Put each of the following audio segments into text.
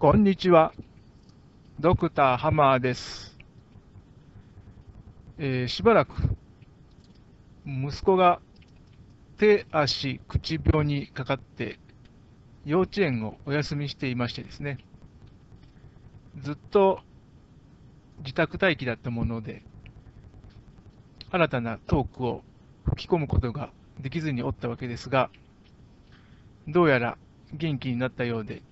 こんにちは。ドクターハマーです。えーしばらく、息子が手足口病にかかって、幼稚園をお休みしていましてですね、ずっと自宅待機だったもので、新たなトークを吹き込むことができずにおったわけですが、どうやら元気になったようで、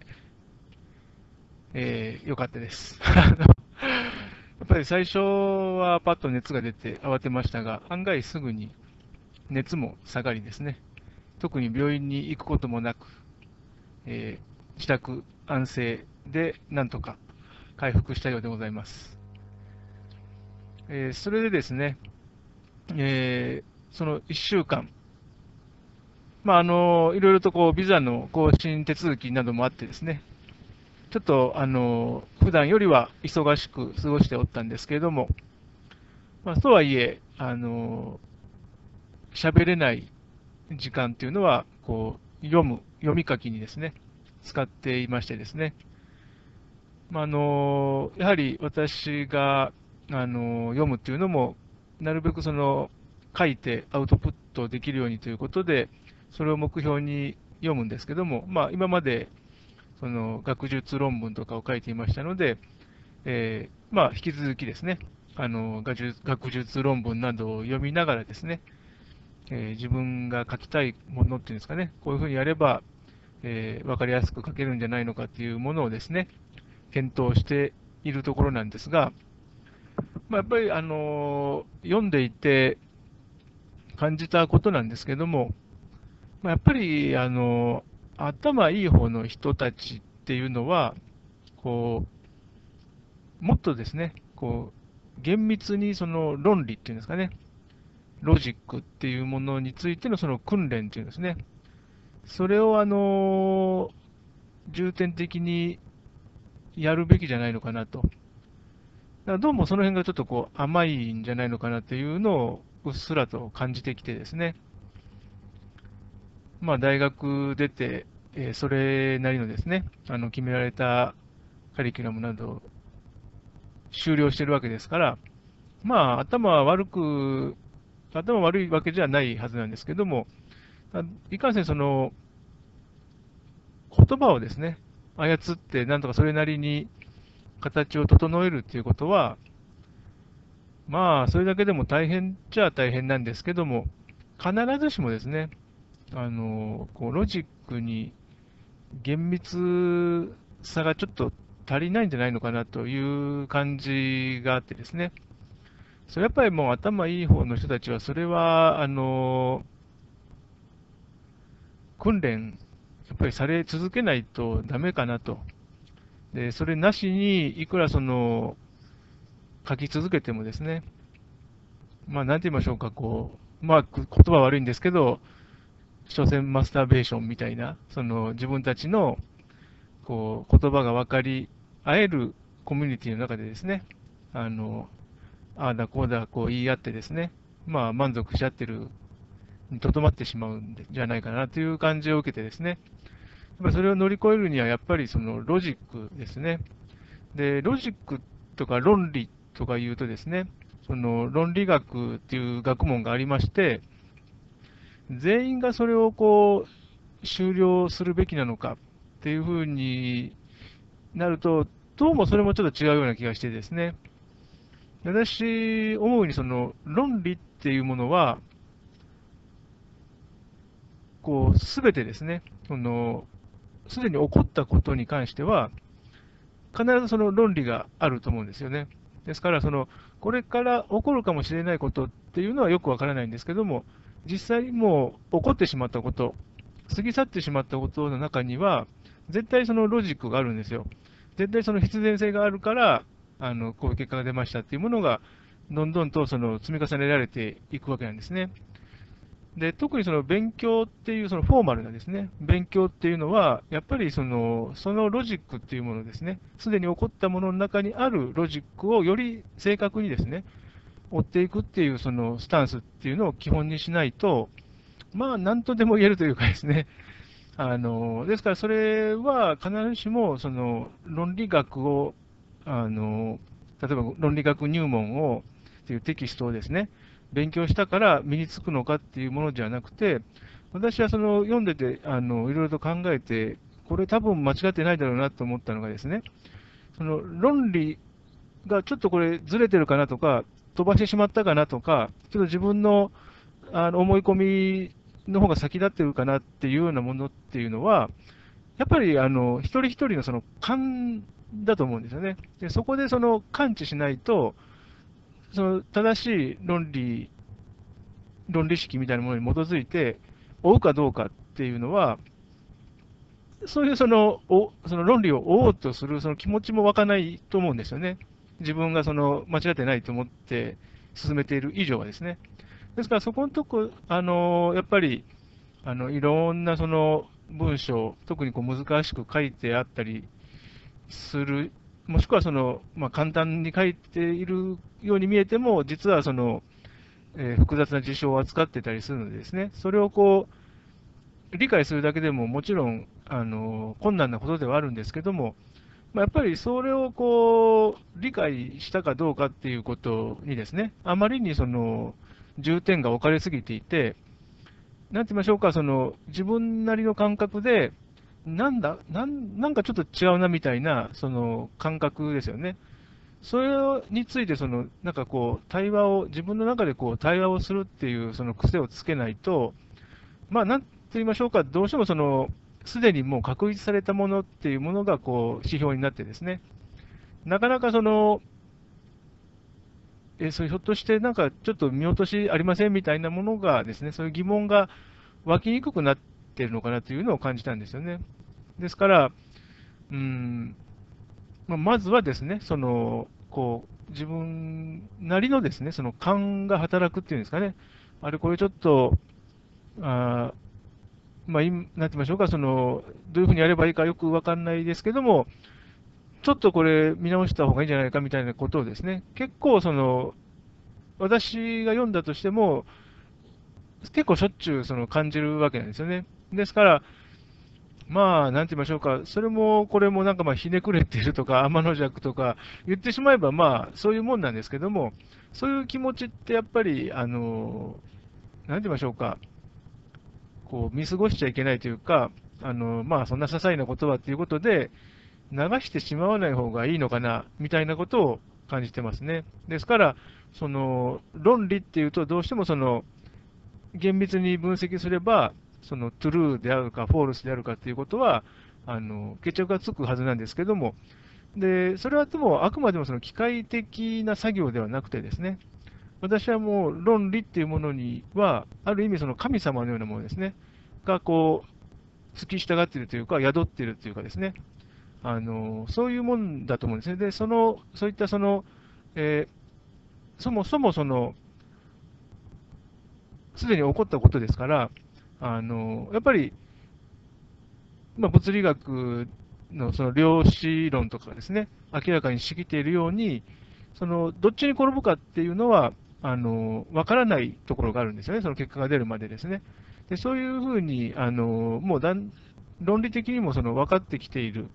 えー、よかったです。やっぱり最初はパッと熱が出て慌てましたが、案外すぐに熱も下がりですね、特に病院に行くこともなく、えー自宅安静でなんとか回復したようでございます。えーそれでですね、えーその1週間、まあ、あの、いろいろとこう、ビザの更新手続きなどもあってですね、ちょっと、あの、普段よりは忙しく過ごしておったんですけれども、まあ、とはいえ、あの、喋れない時間っていうのは、こう、読む、読み書きにですね、使っていましてですね、まあ、あの、やはり私が、あの、読むっていうのも、なるべくその、書いてアウトプットできるようにということで、それを目標に読むんですけども、まあ、今までその学術論文とかを書いていましたので、えーまあ、引き続きですね、あの学術論文などを読みながらですね、えー自分が書きたいものっていうんですかね、こういうふうにやれば、えーわかりやすく書けるんじゃないのかっていうものをですね、検討しているところなんですが、まあ、やっぱり、あの読んでいて感じたことなんですけども、まあ、やっぱり、あの頭いい方の人たちっていうのは、こう、もっとですね、こう、厳密にその論理っていうんですかね、ロジックっていうものについてのその訓練っていうんですね、それをあの重点的にやるべきじゃないのかなと。だからどうもその辺がちょっとこう甘いんじゃないのかなっていうのをうっすらと感じてきてですね。まあ大学出て、えーそれなりのですね、あの決められたカリキュラムなどを終了してるわけですから、まあ頭は悪く、頭悪いわけじゃないはずなんですけども、いかんせんその言葉をですね、操ってなんとかそれなりに形を整えるっていうことは、まあ、それだけでも大変っちゃ大変なんですけども、必ずしもですね、あの、こう、ロジックに厳密さがちょっと足りないんじゃないのかなという感じがあってですね、それやっぱりもう頭いい方の人たちは、それは、あの、訓練、やっぱりされ続けないとダメかなと。で、それなしに、いくらその、書き続けてもですね、まあ、なんて言いましょうか、こう、まあ、言葉悪いんですけど、所詮マスターベーションみたいな、その自分たちの、こう、言葉が分かり合えるコミュニティの中でですね、あの、ああだこうだ、こう言い合ってですね、まあ、満足し合ってるにとどまってしまうんじゃないかなという感じを受けてですね、やっそれを乗り越えるには、やっぱりそのロジックですね。で、ロジックとか論理とか言うとですね、その論理学っていう学問がありまして、全員がそれをこう、終了するべきなのかっていうふうになると、どうもそれもちょっと違うような気がしてですね、私、思うにその論理っていうものは、こう、すべてですね、その、すでに起こったことに関しては、必ずその論理があると思うんですよね。ですから、その、これから起こるかもしれないことっていうのはよくわからないんですけども、実際にもう起こってしまったこと、過ぎ去ってしまったことの中には、絶対そのロジックがあるんですよ。絶対その必然性があるから、あの、こういう結果が出ましたっていうものが、どんどんとその積み重ねられていくわけなんですね。で、特にその勉強っていう、そのフォーマルなですね、勉強っていうのは、やっぱりその、そのロジックっていうものですね、すでに起こったものの中にあるロジックをより正確にですね、追っていくっていうそのスタンスっていうのを基本にしないと、まあ、なんとでも言えるというかですね、あのですからそれは必ずしもその論理学を、あの例えば論理学入門をっていうテキストをですね、勉強したから身につくのかっていうものじゃなくて、私はその読んでてあのいろいろと考えて、これ多分間違ってないだろうなと思ったのがですね、その論理がちょっとこれずれてるかなとか、飛ばしてしまったかなとか、ちょっと自分のあの思い込みの方が先立ってるかなっていうようなものっていうのは、やっぱりあの一人一人のその勘だと思うんですよね。でそこでその感知しないと、その正しい論理、論理式みたいなものに基づいて、追うかどうかっていうのは、そういうそのおその論理を追おうとするその気持ちも湧かないと思うんですよね。自分がその間違ってないと思って進めている以上はですね。ですから、そこのとこ、あのやっぱりあのいろんなその文章、特にこう難しく書いてあったりする、もしくはその、まあ、簡単に書いているように見えても、実はその、えー、複雑な事象を扱ってたりするのでですね、それをこう理解するだけでももちろんあの困難なことではあるんですけども、まあ、やっぱりそれをこう理解したかどうかっていうことにですね、あまりにその重点が置かれすぎていて、なんて言いましょうか、その自分なりの感覚で、なんだなんなんかちょっと違うなみたいなその感覚ですよね。それについてその、なんかこう、対話を、自分の中でこう対話をするっていうその癖をつけないと、まあ、なんて言いましょうか、どうしてもその、すでにもう確立されたものっていうものがこう指標になってですね、なかなかその、えそれひょっとしてなんかちょっと見落としありませんみたいなものがですね、そういう疑問が湧きにくくなっているのかなというのを感じたんですよね。ですから、うんままずはですね、そのこう自分なりのですね、その勘が働くっていうんですかね、あれ、これちょっと、あまあ、なんて言いましょうか、そのどういうふうにやればいいかよく分かんないですけども、ちょっとこれ見直した方がいいんじゃないかみたいなことをですね、結構その、私が読んだとしても、結構しょっちゅうその感じるわけなんですよね。ですから、まあ、なんて言いましょうか、それもこれもなんかまあひねくれてるとか、天の弱とか言ってしまえば、まあ、そういうもんなんですけども、そういう気持ちってやっぱり、あの、なんて言いましょうか、こう見過ごしちゃいけないというか、あのまあ、そんな些細なことはということで、流してしまわない方がいいのかな、みたいなことを感じてますね。ですから、その論理っていうと、どうしてもその厳密に分析すれば、そのトゥルーであるか、フォールスであるかっていうことは、あの決着がつくはずなんですけども、でそれはでもあくまでもその機械的な作業ではなくてですね、私はもう論理っていうものには、ある意味その神様のようなものですね、がこう、付き従っているというか、宿っているというかですね、あのそういうもんだと思うんですね。で、その、そういったその、えー、そもそもその、すでに起こったことですから、あのやっぱり、まあ、物理学のその量子論とかですね、明らかにしきているように、そのどっちに転ぶかっていうのは、あの分からないところがあるんですよね、その結果が出るまでですね。でそういうふうに、あのもうだん論理的にもその分かってきている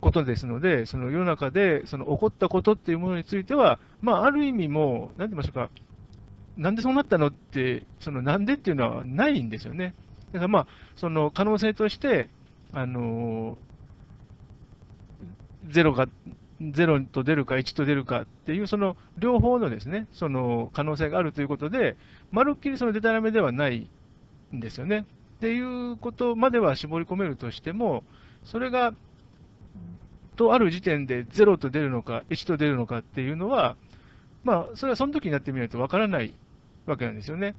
ことですので、その世の中でその起こったことっていうものについては、まあ、ある意味も、なんて言いましょうか、なんでそうなったのって、そのなんでっていうのはないんですよね。だからまあ、その可能性として、あのゼロが、0と出るか1と出るかっていう、その両方のですね、その可能性があるということで、まるっきりそのデタラメではないんですよね。っていうことまでは絞り込めるとしても、それが、とある時点で0と出るのか、1と出るのかっていうのは、まあ、それはその時になってみないとわからないわけなんですよね。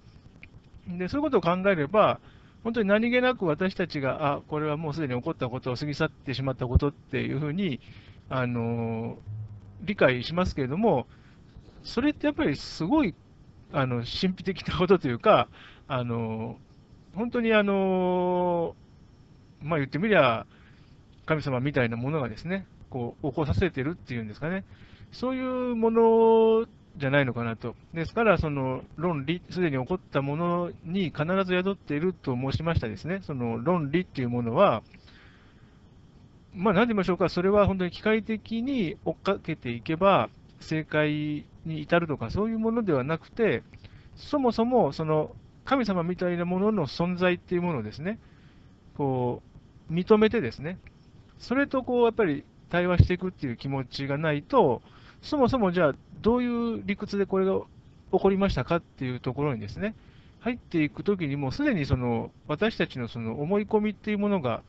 で、そういうことを考えれば、本当に何気なく私たちが、あ、これはもうすでに起こったことを過ぎ去ってしまったことっていうふうに、あの理解しますけれども、それってやっぱりすごいあの神秘的なことというか、あの本当にあの、まあ、言ってみりゃ、神様みたいなものがですね、こう起こさせてるっていうんですかね、そういうものじゃないのかなと。ですから、その論理、すでに起こったものに必ず宿っていると申しましたですね。その論理っていうものは、まあ、何て言いましょうか、それは本当に機械的に追っかけていけば、正解に至るとか、そういうものではなくて、そもそもその神様みたいなものの存在っていうものをですね、こう、認めてですね、それとこう、やっぱり対話していくっていう気持ちがないと、そもそもじゃあ、どういう理屈でこれが起こりましたかっていうところにですね、入っていくときにもうすでにその私たちのその思い込みっていうものが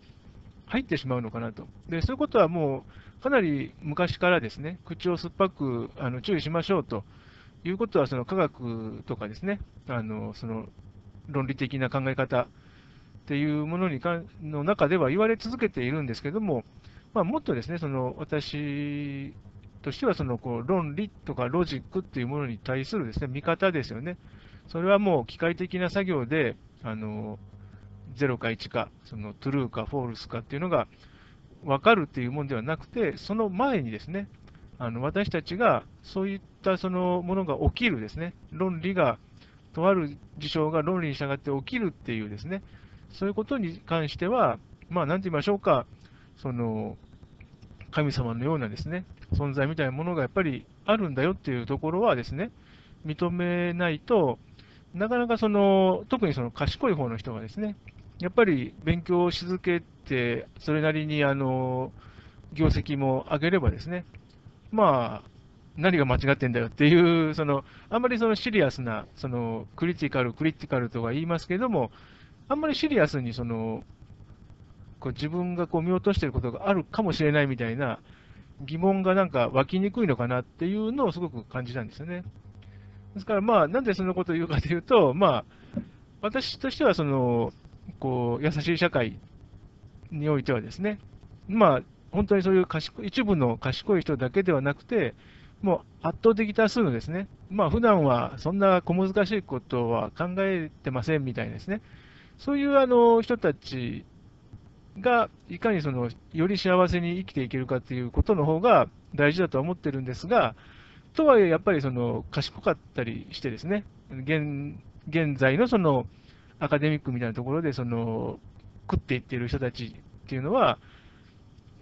入ってしまうのかなと。で、そういうことはもうかなり昔からですね、口を酸っぱくあの注意しましょうということは、その科学とかですね、あのその論理的な考え方っていうものにかの中では言われ続けているんですけども、まあ、もっとですね、その私としてはそのこう論理とかロジックっていうものに対するですね見方ですよね。それはもう機械的な作業で、あの0か1か、その True か False かっていうのが分かるっていうものではなくて、その前にですね、あの私たちがそういったそのものが起きるですね、論理が、とある事象が論理に従って起きるっていうですね、そういうことに関しては、まあ、なんて言いましょうか、その神様のようなですね、存在みたいなものがやっぱりあるんだよっていうところはですね、認めないと、なかなかその、特にその賢い方の人がですね、やっぱり勉強し続けて、それなりにあの業績も上げればですね、まあ、何が間違ってんだよっていう、そのあんまりそのシリアスな、そのクリティカル、クリティカルとか言いますけれども、あんまりシリアスにそのこう自分がこう見落としていることがあるかもしれないみたいな疑問がなんか湧きにくいのかなっていうのをすごく感じたんですよね。ですから、まあ、なんでそんなことを言うかというと、まあ、私としてはその、こう優しい社会においてはですね、まあ、本当にそういう賢い一部の賢い人だけではなくて、もう圧倒的多数のですね、まあ普段はそんな小難しいことは考えてませんみたいですね、そういうあの人たちがいかにそのより幸せに生きていけるかっていうことの方が大事だとは思ってるんですが、とはいえやっぱりその賢かったりしてですね、現現在のそのアカデミックみたいなところでその食っていってる人たちっていうのは、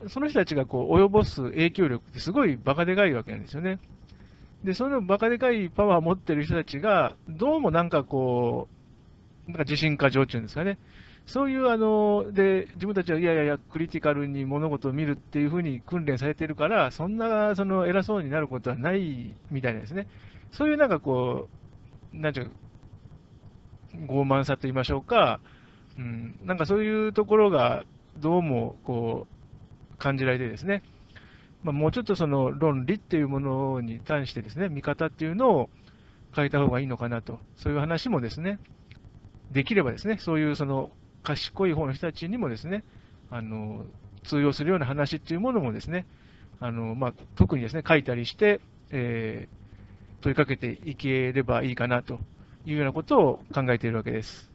その人たちがこう及ぼす影響力ってすごいバカでかいわけなんですよね。で、そのバカでかいパワーを持ってる人たちが、どうもなんかこう、なんか自信過剰っていうんですかね。そういうあの、で、自分たちはいやいやいや、クリティカルに物事を見るっていうふうに訓練されてるから、そんなその偉そうになることはないみたいなんですね。そういうなんかこう、なんていうか、傲慢さと言いましょうか、うん、なんかそういうところがどうもこう感じられてですね、まあ、もうちょっとその論理っていうものに対してですね、見方っていうのを変えた方がいいのかなと、そういう話もですね、できればですね、そういうその賢い方の人たちにもですね、あの通用するような話っていうものもですね、あのまあ、特にですね、書いたりして、えー、問いかけていければいいかなと。いうようなことを考えているわけです。